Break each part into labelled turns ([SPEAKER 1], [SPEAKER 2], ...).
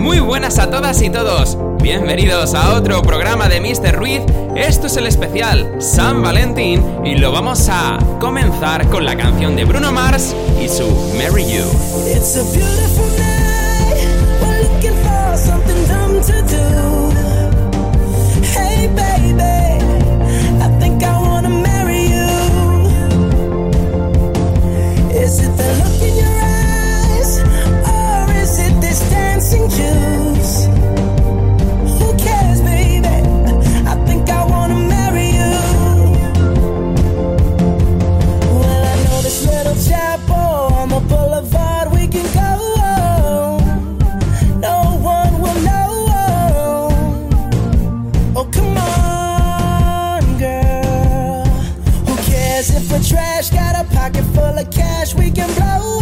[SPEAKER 1] Muy buenas a todas y todos. Bienvenidos a otro programa de Mr. Ruiz. Esto es el especial San Valentín y lo vamos a comenzar con la canción de Bruno Mars y su Marry You. It's a beautiful night. We're looking for something dumb to do. Hey baby, I think I wanna marry you. Is it the look in your if we're trash? Got a pocket full of cash we can blow.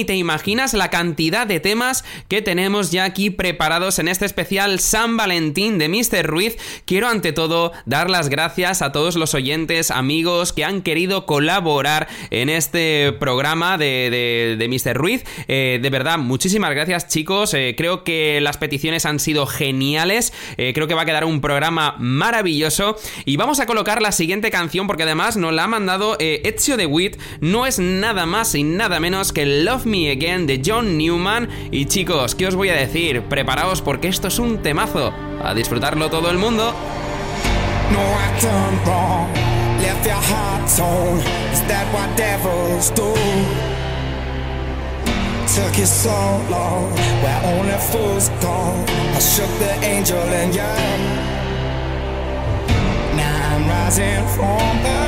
[SPEAKER 1] Ni te imaginas la cantidad de temas que tenemos ya aquí preparados en este especial San Valentín de Mr. Ruiz. Quiero ante todo dar las gracias a todos los oyentes, amigos que han querido colaborar en este programa de, de, de Mr. Ruiz. Eh, de verdad, muchísimas gracias chicos. Eh, creo que las peticiones han sido geniales. Eh, creo que va a quedar un programa maravilloso. Y vamos a colocar la siguiente canción porque además nos la ha mandado Ezio de Witt. No es nada más y nada menos que Love Me Again de John Newman. Y chicos, ¿qué os voy a decir? Preparaos porque esto es un temazo. A disfrutarlo todo el mundo.
[SPEAKER 2] No, I done wrong. Left
[SPEAKER 3] your heart tone. Is that what devils? Took you so long, where only fools go. I shook the angel in you. Now I'm rising from the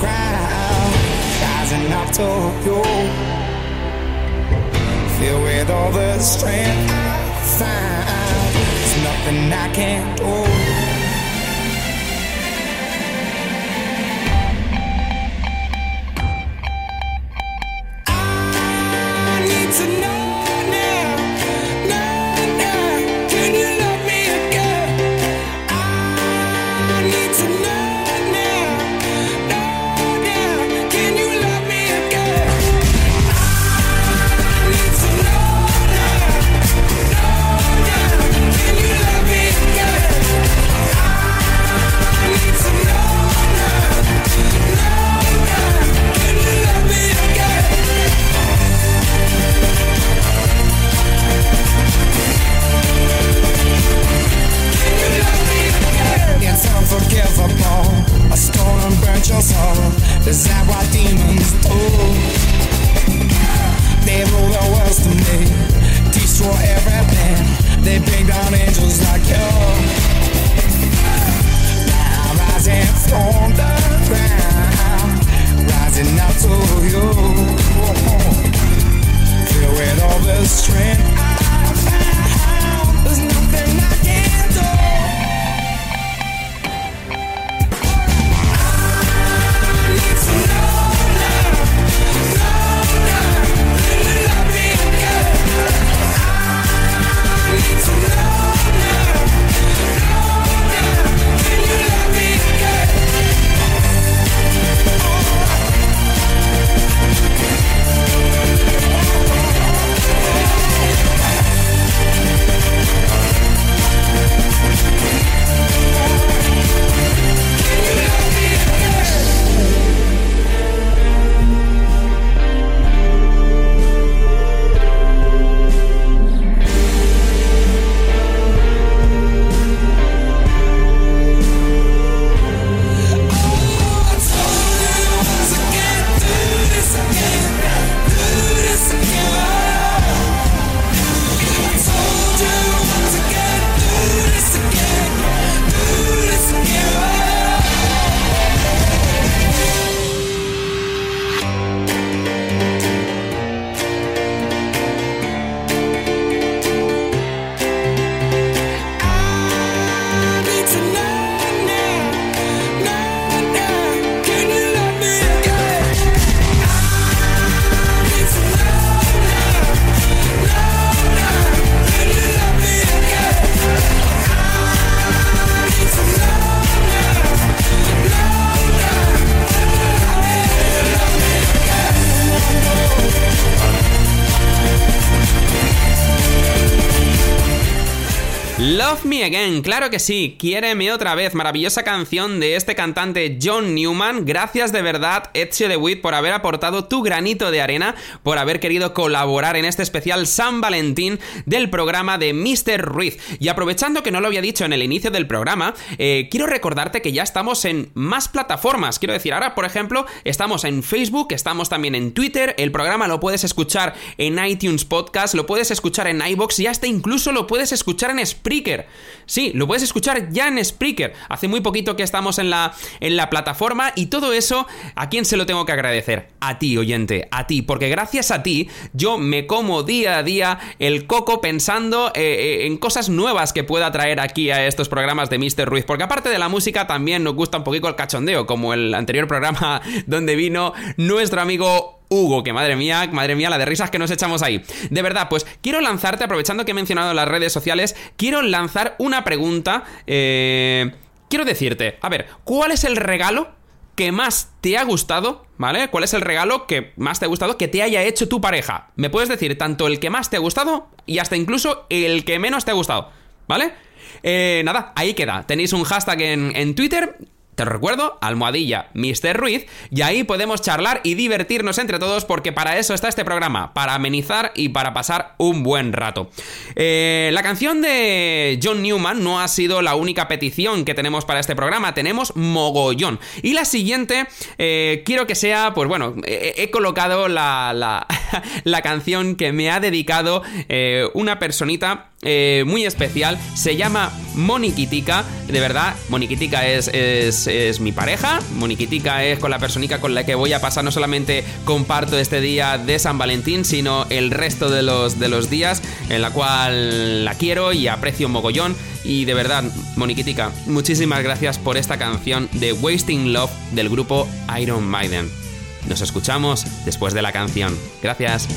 [SPEAKER 3] crowd, rising up to you. With all the strength I find, there's nothing I can't do.
[SPEAKER 2] Again, claro que sí, quiéreme otra vez, maravillosa canción de este cantante John Newman. Gracias de verdad, Ezio de Witt, por haber aportado tu granito de arena, por haber querido colaborar en este especial San Valentín del programa de Mr. Ruiz. Y aprovechando que no lo había dicho en el inicio del programa, eh, quiero recordarte que ya estamos en más plataformas. Quiero decir, ahora, por ejemplo, estamos en Facebook, estamos también en Twitter, el programa lo puedes escuchar en iTunes Podcast, lo puedes escuchar en iBox y hasta incluso lo puedes escuchar en Spreaker. Sí, lo puedes escuchar ya en Spreaker. Hace muy poquito que estamos en la, en la plataforma y todo eso, ¿a quién se lo tengo que agradecer? A ti, oyente, a ti, porque gracias a ti yo me como día a día el coco pensando eh, eh, en cosas nuevas que pueda traer aquí a estos programas de Mr. Ruiz, porque aparte de la música también nos gusta un poquito el cachondeo, como el anterior programa donde vino nuestro amigo Hugo, que madre mía, madre mía, la de risas que nos echamos ahí. De verdad, pues quiero lanzarte, aprovechando que he mencionado las redes sociales, quiero lanzar una pregunta. Eh, quiero decirte, a ver, ¿cuál es el regalo que más te ha gustado, ¿vale? ¿Cuál es el regalo que más te ha gustado que te haya hecho tu pareja? Me puedes decir tanto el que más te ha gustado y hasta incluso el que menos te ha gustado, ¿vale? Eh, nada, ahí queda. Tenéis un hashtag en, en Twitter
[SPEAKER 3] Te recuerdo, almohadilla Mr. Ruiz, y ahí podemos charlar y divertirnos entre todos porque para eso está este programa, para amenizar y para pasar un buen rato. Eh, la canción de John Newman no ha sido la única petición que tenemos para este programa, tenemos mogollón. Y la siguiente, eh, quiero que sea, pues bueno, he, colocado la, la, canción que me ha dedicado eh, una personita eh, muy especial. Se llama Moniquitica. De verdad, Moniquitica es, es, mi pareja. Moniquitica es con la personita con la que voy a pasar. No solamente comparto este día de San Valentín, sino el resto de los, de los días en la cual la quiero y aprecio mogollón. Y de verdad, Moniquitica, muchísimas gracias por esta canción de Wasting Love del grupo Iron Maiden. Nos escuchamos después de la canción. Gracias.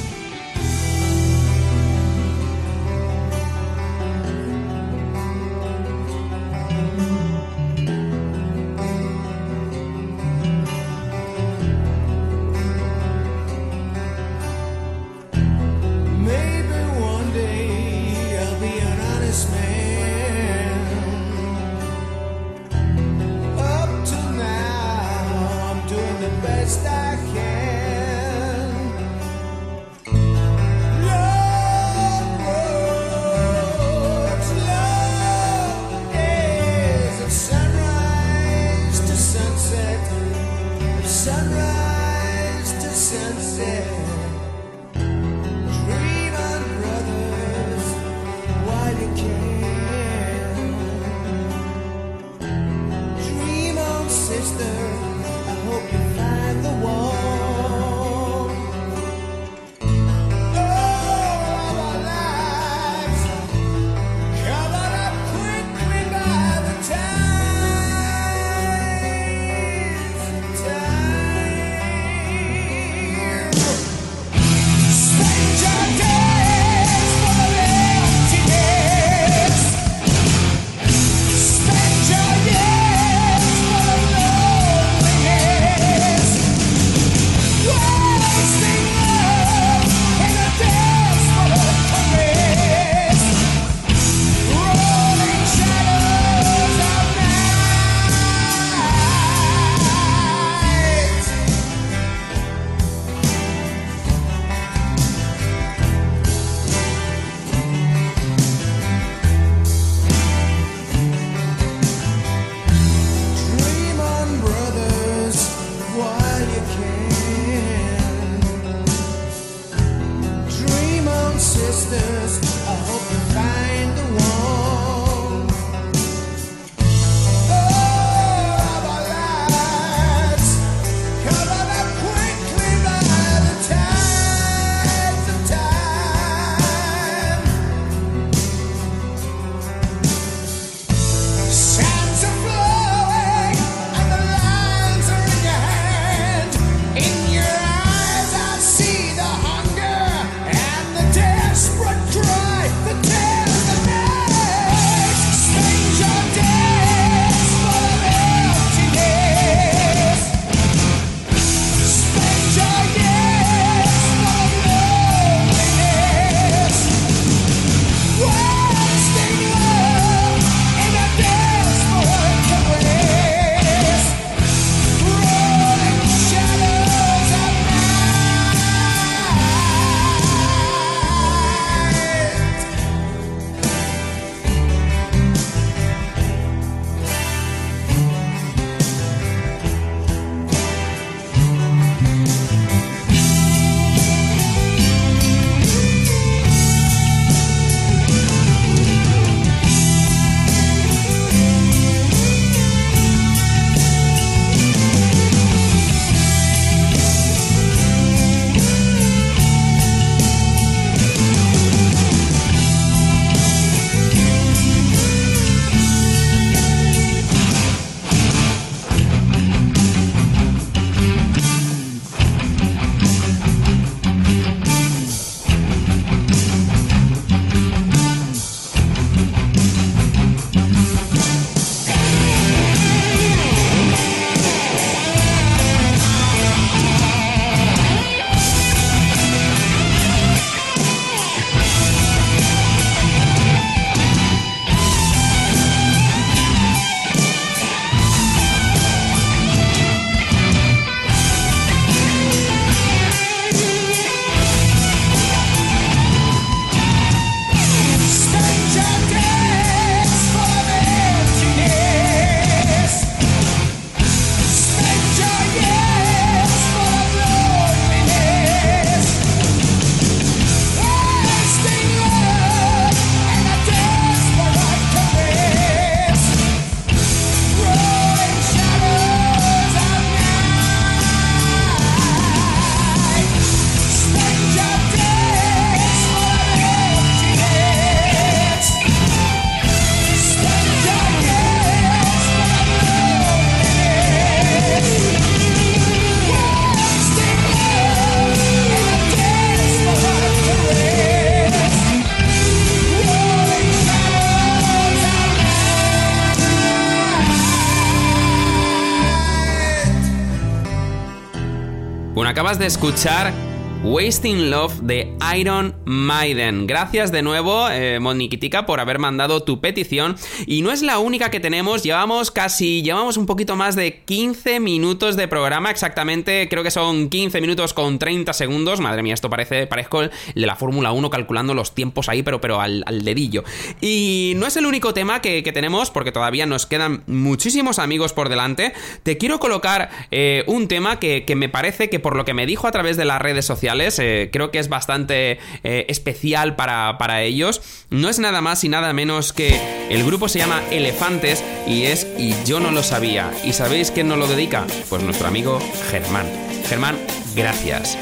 [SPEAKER 2] Escuchar Wasting Love de Iron Maiden. Gracias de nuevo, eh, Moniquitica, por haber mandado tu petición. Y no es la única que tenemos, llevamos casi, llevamos un poquito más de 15 minutos de programa, exactamente, creo que son 15 minutos con 30 segundos. Madre mía, esto parece, parezco el de la Fórmula 1 calculando los tiempos ahí, pero, pero al, dedillo. Y no es el único tema que, tenemos, porque todavía nos quedan muchísimos amigos por delante. Te quiero colocar eh, un tema que, que me parece que por lo que me dijo a través de las redes sociales, eh, creo que es bastante eh, especial para, para ellos. No es nada más y nada menos que el grupo se llama Elefantes y es Y yo no lo sabía. ¿Y sabéis quién nos lo dedica? Pues nuestro amigo Germán. Germán, gracias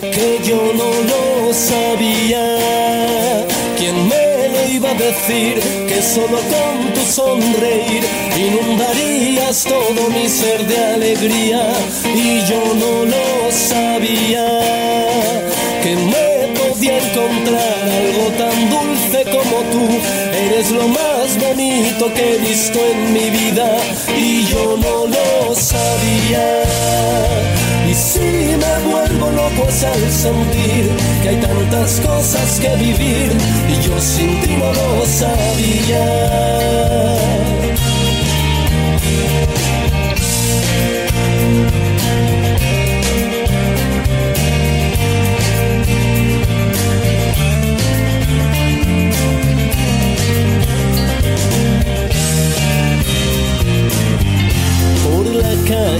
[SPEAKER 4] que yo no lo sabía. ¿Quién me lo iba a decir? Que solo con tu sonreír inundarías todo mi ser de alegría. Y yo no lo sabía. Que me podía encontrar algo tan dulce como tú. Eres lo más bonito que he visto en mi vida. Y yo no lo sabía si me vuelvo loco es al sentir que hay tantas cosas que vivir y yo sin ti no lo sabía.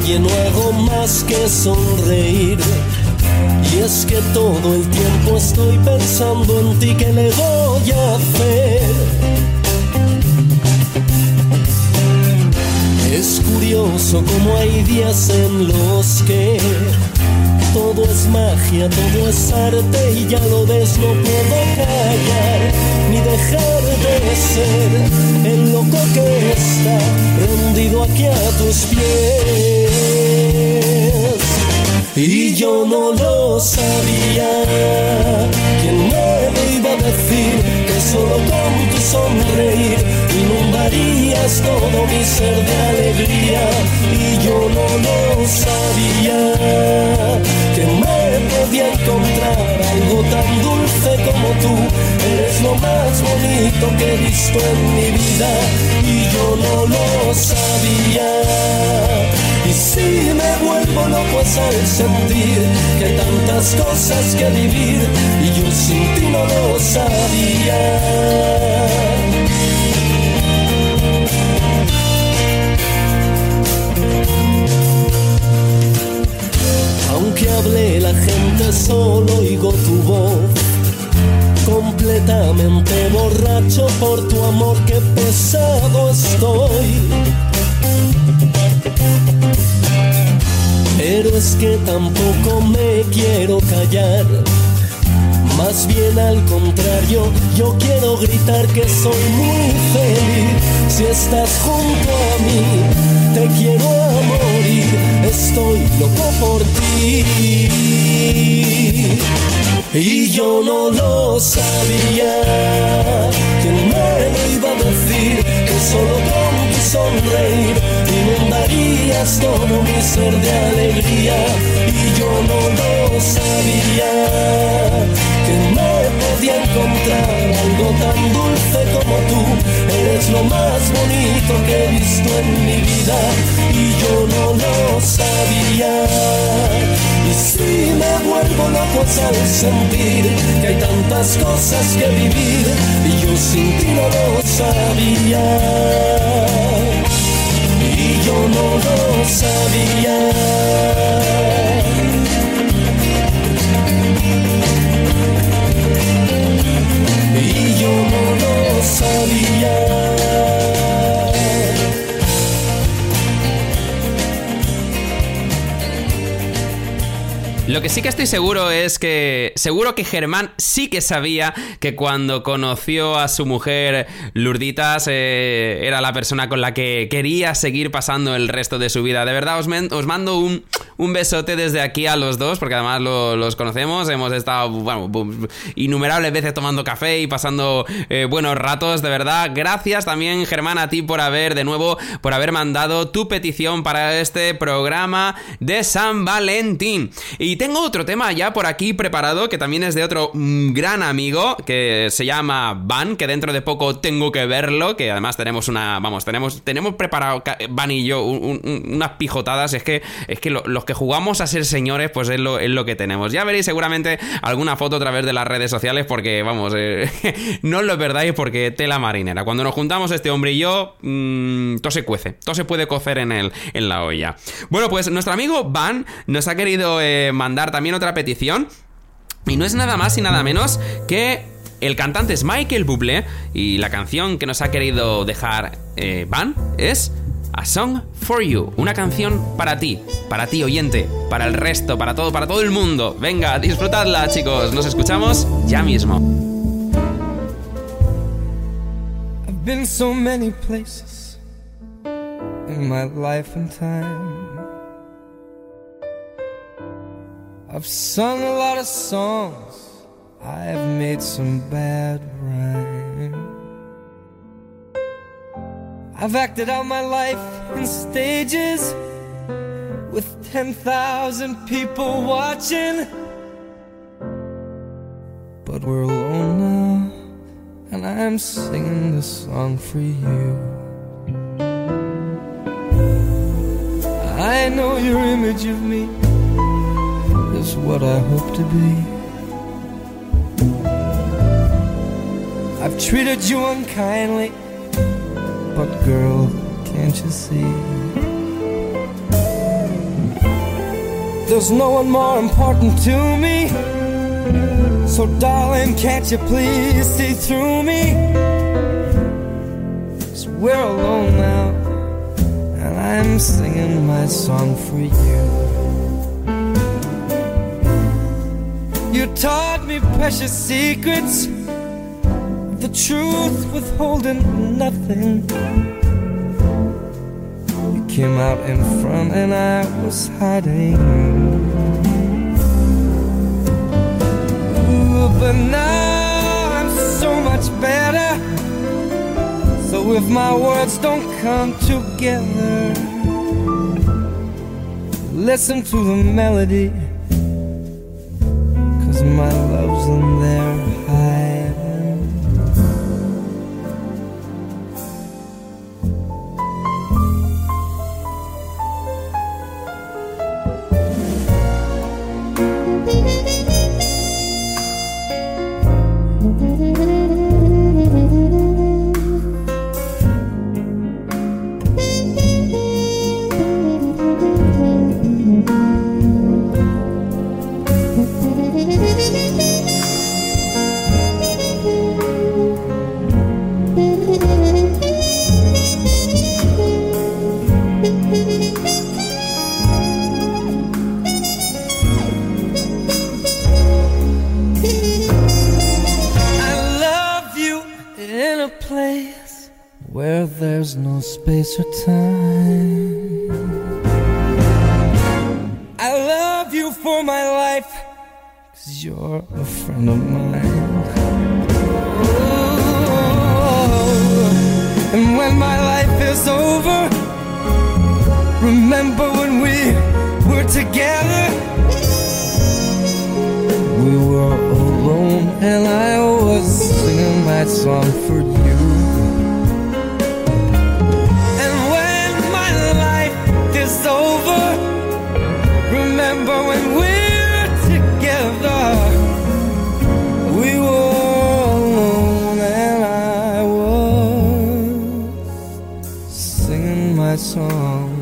[SPEAKER 4] Calle no hago más que sonreír. Y es que todo el tiempo estoy pensando en ti que le voy a hacer. Es curioso como hay días en los que todo es magia, todo es arte y ya lo ves, no puedo callar ni dejar de ser el loco que está rendido aquí a tus pies. Y yo no lo sabía, ¿quién me lo iba a decir? Que solo con tu sonreír inundarías todo mi ser de alegría. Y yo no lo sabía que me podía encontrar algo tan dulce como tú. Eres lo más bonito que he visto en mi vida y yo no lo sabía. Y si me vuelvo loco es al sentir que hay tantas cosas que vivir y yo sin ti no lo sabía. Aunque hable la gente solo oigo tu voz completamente borracho por tu amor que pesado estoy pero es que tampoco me quiero callar más bien al contrario, yo quiero gritar que soy muy feliz. Si estás junto a mí, te quiero a morir. Estoy loco por ti. Y yo no lo sabía. ¿Quién me lo iba a decir? Que solo con sonreír inundarías todo mi ser de alegría. Y yo no lo sabía que no podía encontrar algo tan dulce como tú. Eres lo más bonito que he visto en mi vida y yo no lo sabía. Y si me vuelvo loco al sentir que hay tantas cosas que vivir y yo sin ti no lo sabía. Y yo no lo sabía. y yo no lo sabía.
[SPEAKER 2] Lo que sí que estoy seguro es que seguro que Germán sí que sabía que cuando conoció a su mujer Lurditas eh, era la persona con la que quería seguir pasando el resto de su vida. De verdad os, os mando un, un, besote desde aquí a los dos porque además los conocemos, hemos estado bueno, innumerables veces tomando café y pasando eh, buenos ratos, de verdad. Gracias también Germán a ti por haber de nuevo por haber mandado tu petición para este programa de San Valentín. Y tengo otro tema ya por aquí preparado que también es de otro mm, gran amigo que se llama Van, que dentro de poco tengo que verlo, que además tenemos una, vamos, tenemos, tenemos preparado Van y yo unas pijotadas, es que, es que los que jugamos a ser señores, pues es lo, es lo que tenemos. Ya veréis seguramente alguna foto a través de las redes sociales porque, vamos, eh, no os lo perdáis porque tela marinera. Cuando nos juntamos este hombre y yo, mmm, todo se cuece, todo se puede cocer en, el, en la olla. Bueno, pues nuestro amigo Van nos ha querido eh, mandar también otra petición. Y no es nada más y nada menos que el cantante es Michael Bublé y la canción que nos ha querido dejar eh, Van es A Song for You, una canción para ti, para ti oyente, para el resto, para todo, para todo el mundo. Venga, disfrutadla, chicos. Nos escuchamos ya mismo.
[SPEAKER 5] I've been so many places in my life and time. I've sung a lot of songs. I've made some bad rhyme. I've acted out my life in stages with 10,000 people watching. But we're alone now, and I'm singing this song for you. I know your image of me is what I hope to be. I've treated you unkindly, but girl, can't you see? There's no one more important to me. So, darling, can't you please see through me? So we're alone now, and I'm singing my song for you. You taught me precious secrets, the truth withholding nothing. You came out in front and I was hiding. Ooh, but now I'm so much better. So if my words don't come together, listen to the melody singing my song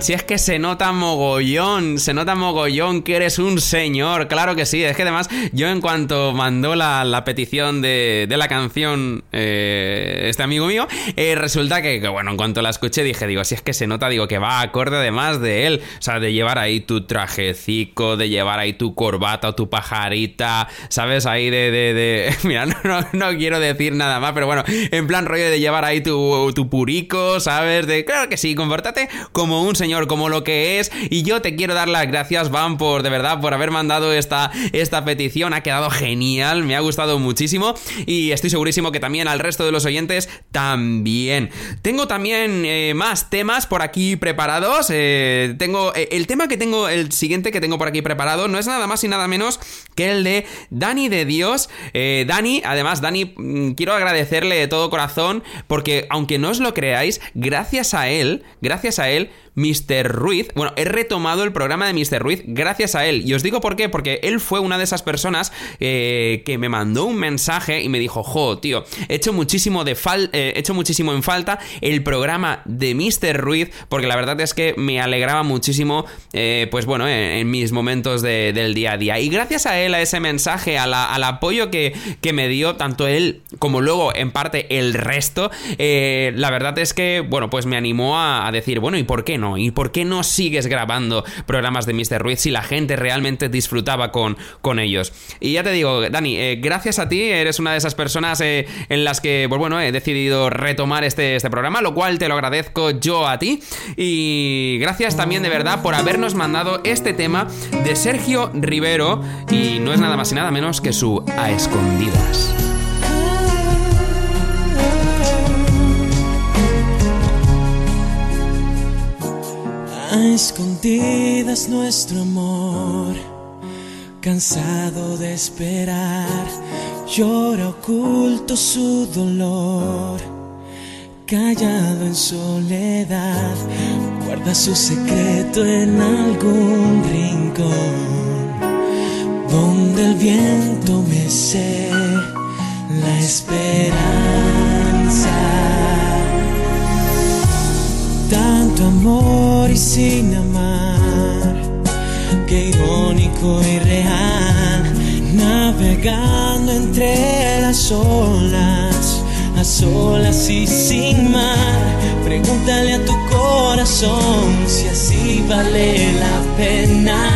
[SPEAKER 2] Si es que se nota mogollón, se nota mogollón que eres un señor, claro que sí, es que además yo en cuanto mandó la, petición de, la canción eh, este amigo mío, eh, resulta que, bueno, en cuanto la escuché dije, digo, si es que se nota, digo, que va acorde además de él, o sea, de llevar ahí tu trajecico, de llevar ahí tu corbata o tu pajarita, ¿sabes? Ahí de... de, Mira, no, quiero decir nada más, pero bueno, en plan rollo de llevar ahí tu, tu purico, ¿sabes? De, claro que sí, compórtate como un señor, como lo que es, y yo te quiero dar las gracias, Van, por de verdad, por haber mandado esta, esta petición, ha quedado genial, me ha gustado muchísimo, y estoy segurísimo que también al resto de los oyentes también. Tengo también eh, más temas por aquí preparados, eh, tengo, eh, el tema que tengo, el siguiente que tengo por aquí preparado, no es nada más y nada menos que el de Dani de Dios, Dani, además, Dani, mm, quiero agradecerle de todo corazón, porque aunque no os lo creáis, gracias a él, gracias a él, Mr. Ruiz. Bueno, he retomado el programa de Mr. Ruiz gracias a él. Y os digo por qué, porque él fue una de esas personas eh, que me mandó un mensaje y me dijo, jo, tío, he hecho muchísimo, de fal eh, he hecho muchísimo en falta el programa de Mr. Ruiz, porque la verdad es que me alegraba muchísimo, eh, pues bueno, en, mis momentos del día a día. Y gracias a él, a ese mensaje, al apoyo que, me dio, tanto él como luego en parte el resto, la verdad es que, bueno, pues me animó a decir, bueno, ¿y por qué no? ¿Y por qué no sigues grabando programas de Mr. Ruiz si la gente realmente disfrutaba con, con ellos? Y ya te digo, Dani, eh, gracias a ti, eres una de esas personas eh, en las que, pues bueno, he decidido retomar este, este programa, lo cual te lo agradezco yo a ti. Y gracias también de verdad por habernos mandado este tema de Sergio Rivero y no es nada más y nada menos que su A Escondidas.
[SPEAKER 1] Escondidas nuestro amor, cansado de esperar, llora oculto su dolor. Callado en soledad, guarda su secreto en algún rincón, donde el viento mece la esperanza amor y sin amar, qué irónico y real, navegando entre las olas, a solas y sin mar. Pregúntale a tu corazón si así vale la pena.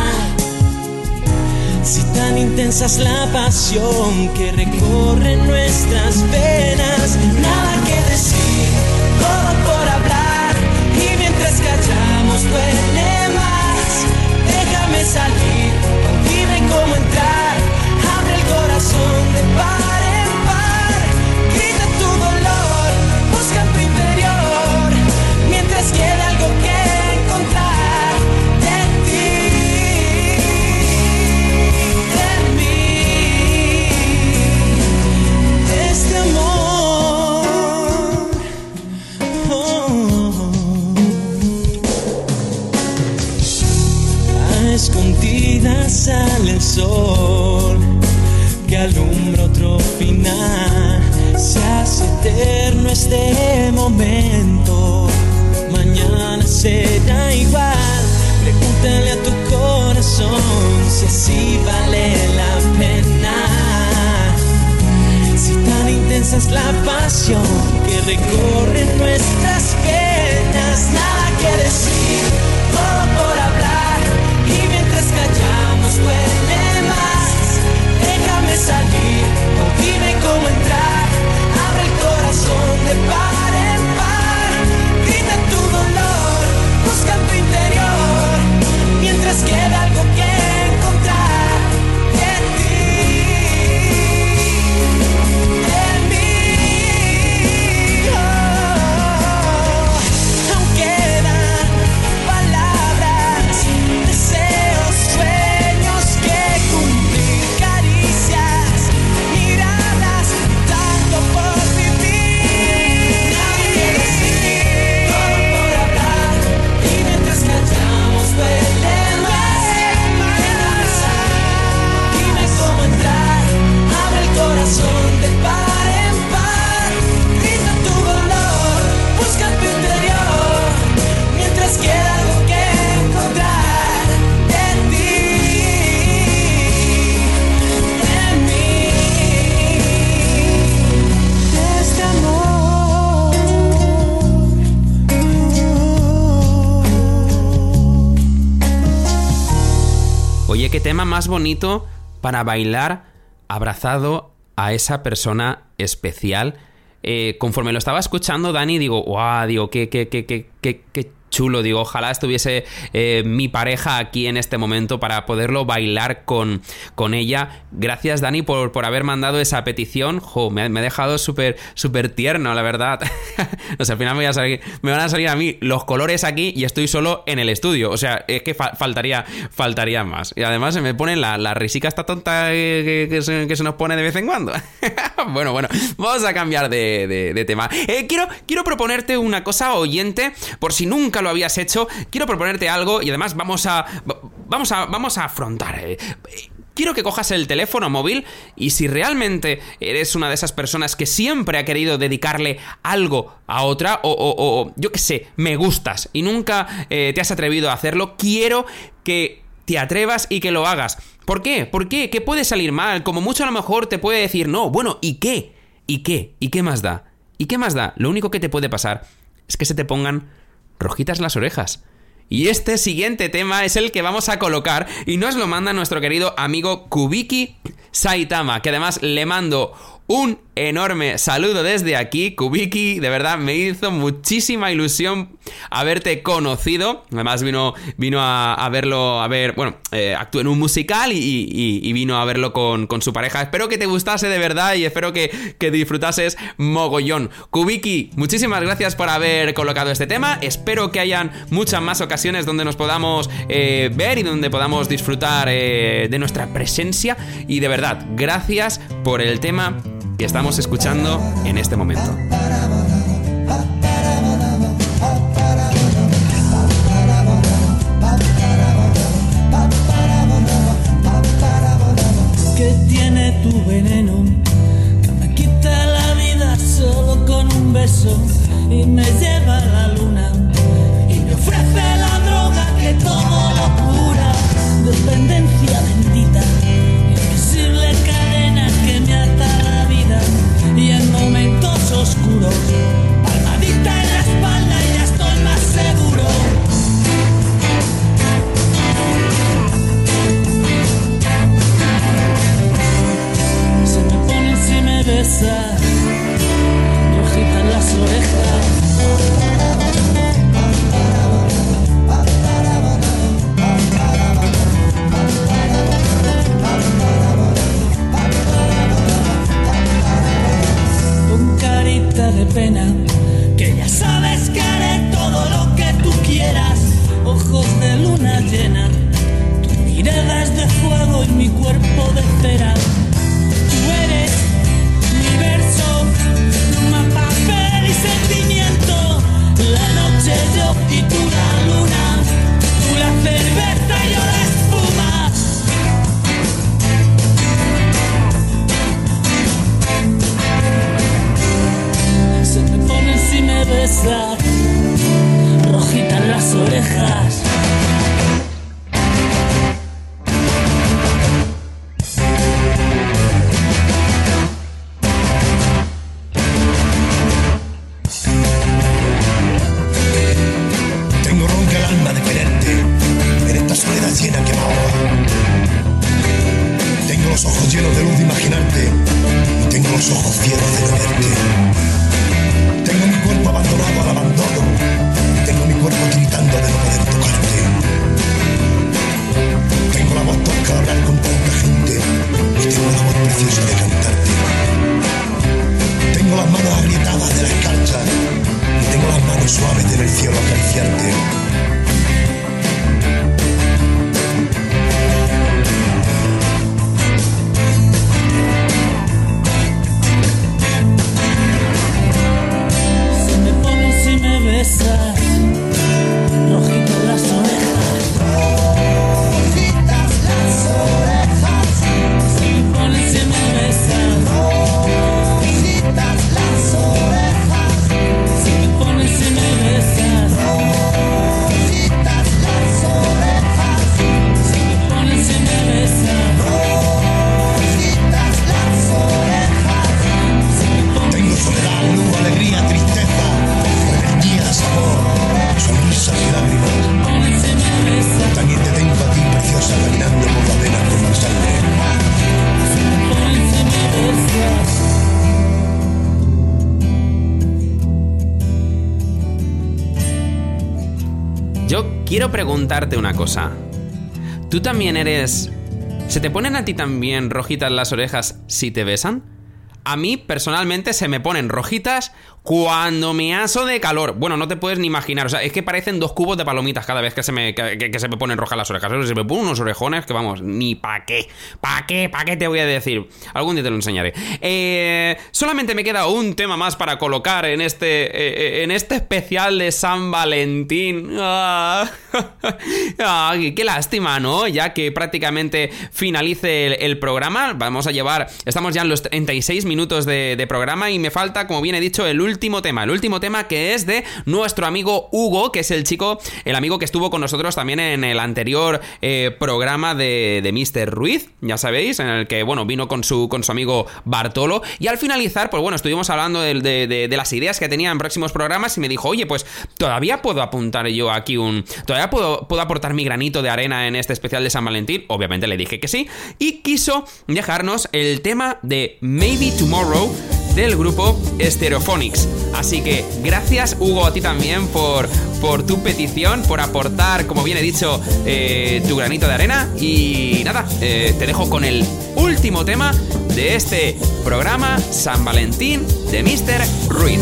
[SPEAKER 1] Si tan intensa es la pasión que recorre nuestras venas, nada que decir, salir, dime cómo entrar. Abre el corazón de par es la pasión que recorre nuestras penas, nada que decir,
[SPEAKER 2] tema más bonito para bailar abrazado a esa persona especial. Eh, conforme lo estaba escuchando, Dani, digo, guau, digo, qué, qué, qué, qué, qué, qué chulo. Digo, ojalá estuviese eh, mi pareja aquí en este momento para poderlo bailar con, con ella. Gracias, Dani, por, por haber mandado esa petición. Me, me ha dejado súper súper tierno, la verdad. no sé, al final me, voy a salir, me van a salir a mí los colores aquí y estoy solo en el estudio. O sea, es que fa faltaría, faltaría más. Y además se me pone la, la risica esta tonta que, se, que, se, nos pone de vez en cuando. bueno, bueno, vamos a cambiar de, de, de tema. Eh, quiero, quiero proponerte una cosa, oyente, por si nunca lo habías hecho, quiero proponerte algo y además vamos a vamos a vamos a afrontar eh, quiero que cojas el teléfono móvil y si realmente eres una de esas personas que siempre ha querido dedicarle algo a otra o, o, yo qué sé, me gustas y nunca eh, te has atrevido a hacerlo, quiero que te atrevas y que lo hagas. ¿Por qué? ¿Por qué? ¿Qué puede salir mal? Como mucho a lo mejor te puede decir, no, bueno, ¿y qué? ¿Y qué? ¿Y qué más da? ¿Y qué más da? Lo único que te puede pasar es que se te pongan rojitas las orejas. Y este siguiente tema es el que vamos a colocar y nos lo manda nuestro querido amigo Kubiki Saitama, que además le mando un enorme saludo desde aquí, Kubiki. De verdad, me hizo muchísima ilusión haberte conocido. Además, vino, vino a, verlo, a ver, bueno, eh, actuó en un musical y vino a verlo con, con, su pareja. Espero que te gustase de verdad y espero que, que disfrutases mogollón. Kubiki, muchísimas gracias por haber colocado este tema. Espero que hayan muchas más ocasiones donde nos podamos eh, ver y donde podamos disfrutar eh, de nuestra presencia. Y de verdad, gracias por el tema que estamos escuchando en este momento.
[SPEAKER 1] Que tiene tu veneno, que me quita la vida solo con un beso y me lleva a la luna
[SPEAKER 2] una cosa. ¿Tú también eres... ¿Se te ponen a ti también rojitas las orejas si te besan? A mí personalmente se me ponen rojitas cuando me aso de calor. Bueno, no te puedes ni imaginar. O sea, es que parecen dos cubos de palomitas cada vez que se me, que, se me ponen rojas las orejas. Se me ponen unos orejones que vamos, ni pa' qué. ¿Pa' qué? ¿Pa' qué te voy a decir? Algún día te lo enseñaré. Eh, solamente me queda un tema más para colocar en este, eh, en este especial de San Valentín. Ah, qué lástima, ¿no? Ya que prácticamente finalice el, programa. Vamos a llevar. Estamos ya en los 36 minutos de programa y me falta, como bien he dicho, el último tema, el último tema que es de nuestro amigo Hugo, que es el chico, el amigo que estuvo con nosotros también en el anterior eh, programa de, de Mr. Ruiz, ya sabéis, en el que, bueno, vino con su, con su amigo Bartolo. Y al finalizar, pues bueno, estuvimos hablando de, de, las ideas que tenía en próximos programas y me dijo, oye, pues todavía puedo apuntar yo aquí un... Todavía puedo, puedo aportar mi granito de arena en este especial de San Valentín. Obviamente le dije que sí. Y quiso dejarnos el tema de Maybe Tomorrow del grupo Stereophonics. Así que gracias Hugo a ti también por, por tu petición, por aportar, como bien he dicho, eh, tu granito de arena. Y nada, eh, te dejo con el último tema de este programa San Valentín de Mr. Ruiz.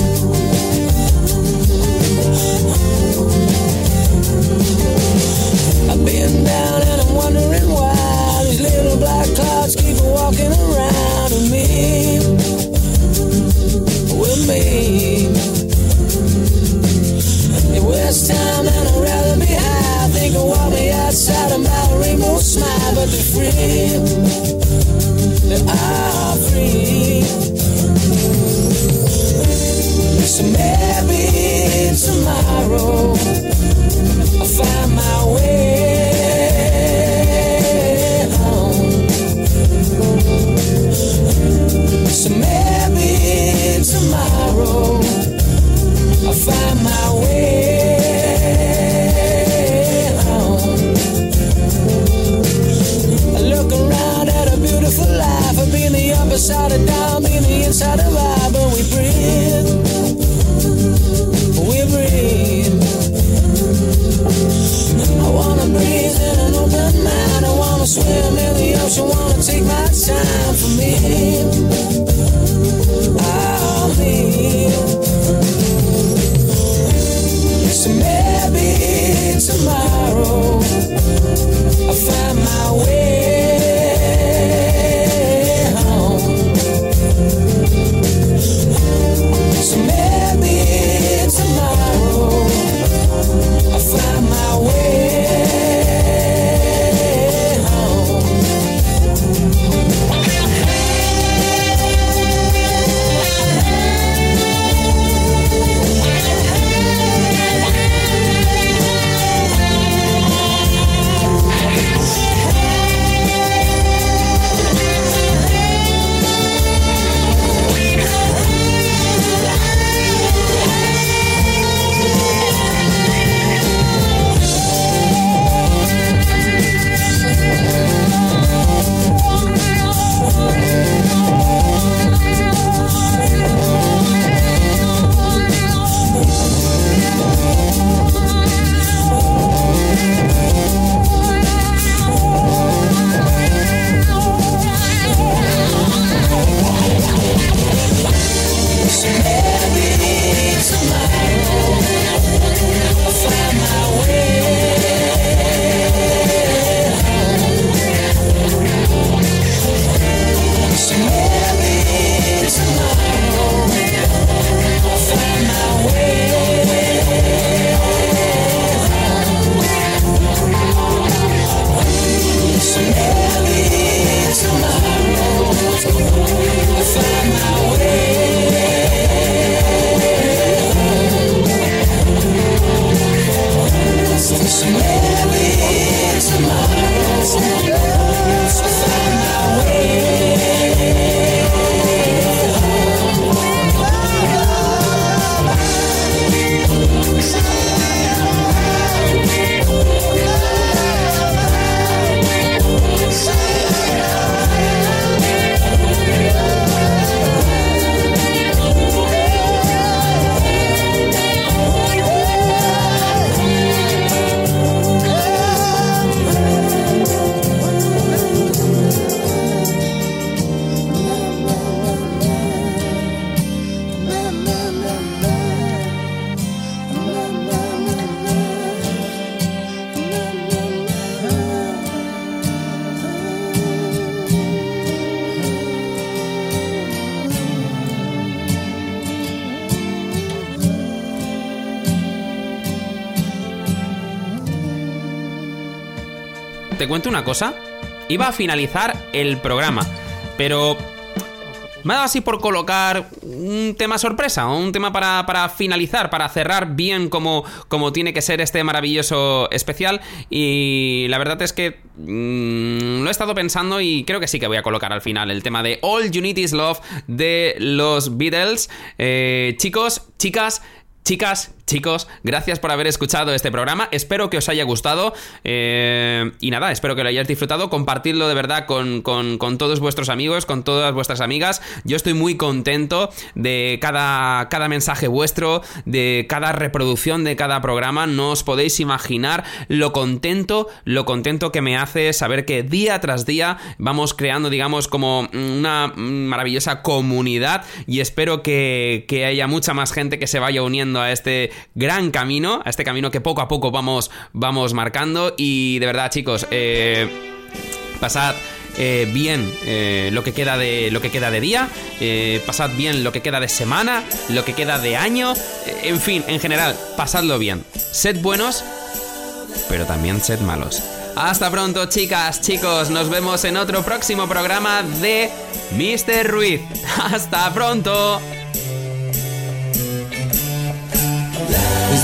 [SPEAKER 2] Una cosa. Iba a finalizar el programa, pero me ha dado así por colocar un tema sorpresa, un tema para, para finalizar, para cerrar bien como, como, tiene que ser este maravilloso especial. Y la verdad es que mmm, lo he estado pensando y creo que sí que voy a colocar al final el tema de All You Need Is Love de los Beatles. Eh, chicos, chicas, chicas, chicos, gracias por haber escuchado este programa. Espero que os haya gustado. Eh, y nada, espero que lo hayáis disfrutado. Compartidlo de verdad con, con, con, todos vuestros amigos, con todas vuestras amigas. Yo estoy muy contento de cada, cada mensaje vuestro, de cada reproducción de cada programa. No os podéis imaginar lo contento, lo contento que me hace saber que día tras día vamos creando, digamos, como una maravillosa comunidad. Y espero que, que haya mucha más gente que se vaya uniendo a este gran camino, a este camino que poco a poco vamos, vamos marcando. Y de verdad, chicos, eh, pasad. Eh, bien eh, lo que queda de lo que queda de día pasad bien lo que queda de semana lo que queda de año en fin en general pasadlo bien sed buenos pero también sed malos hasta pronto chicas chicos nos vemos en otro próximo programa de Mr. Ruiz hasta pronto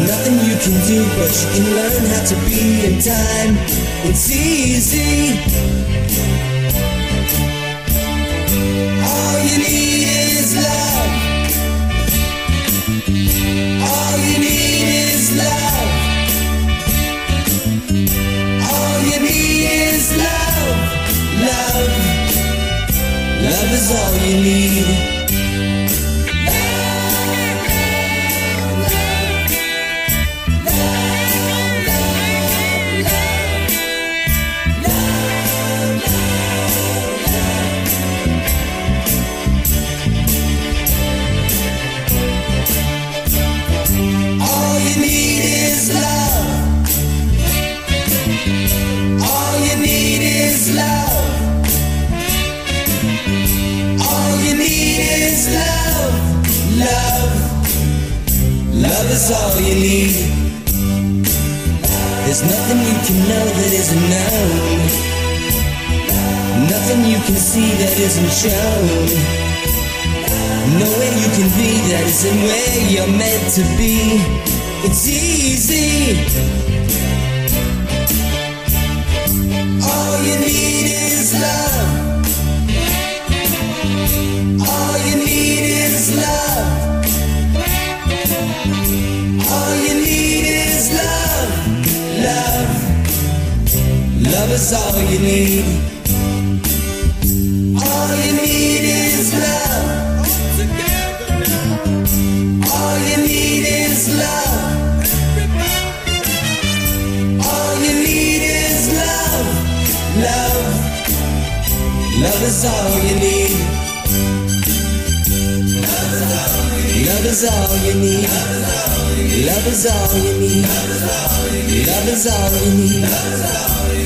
[SPEAKER 6] Nothing you can do, but you can learn how to be in time. It's easy. Love is all you need. All you need is love. All you need is love. All you need is love. Love. Love is all you need. Love is all you need. Love is all you need. Love is all you need.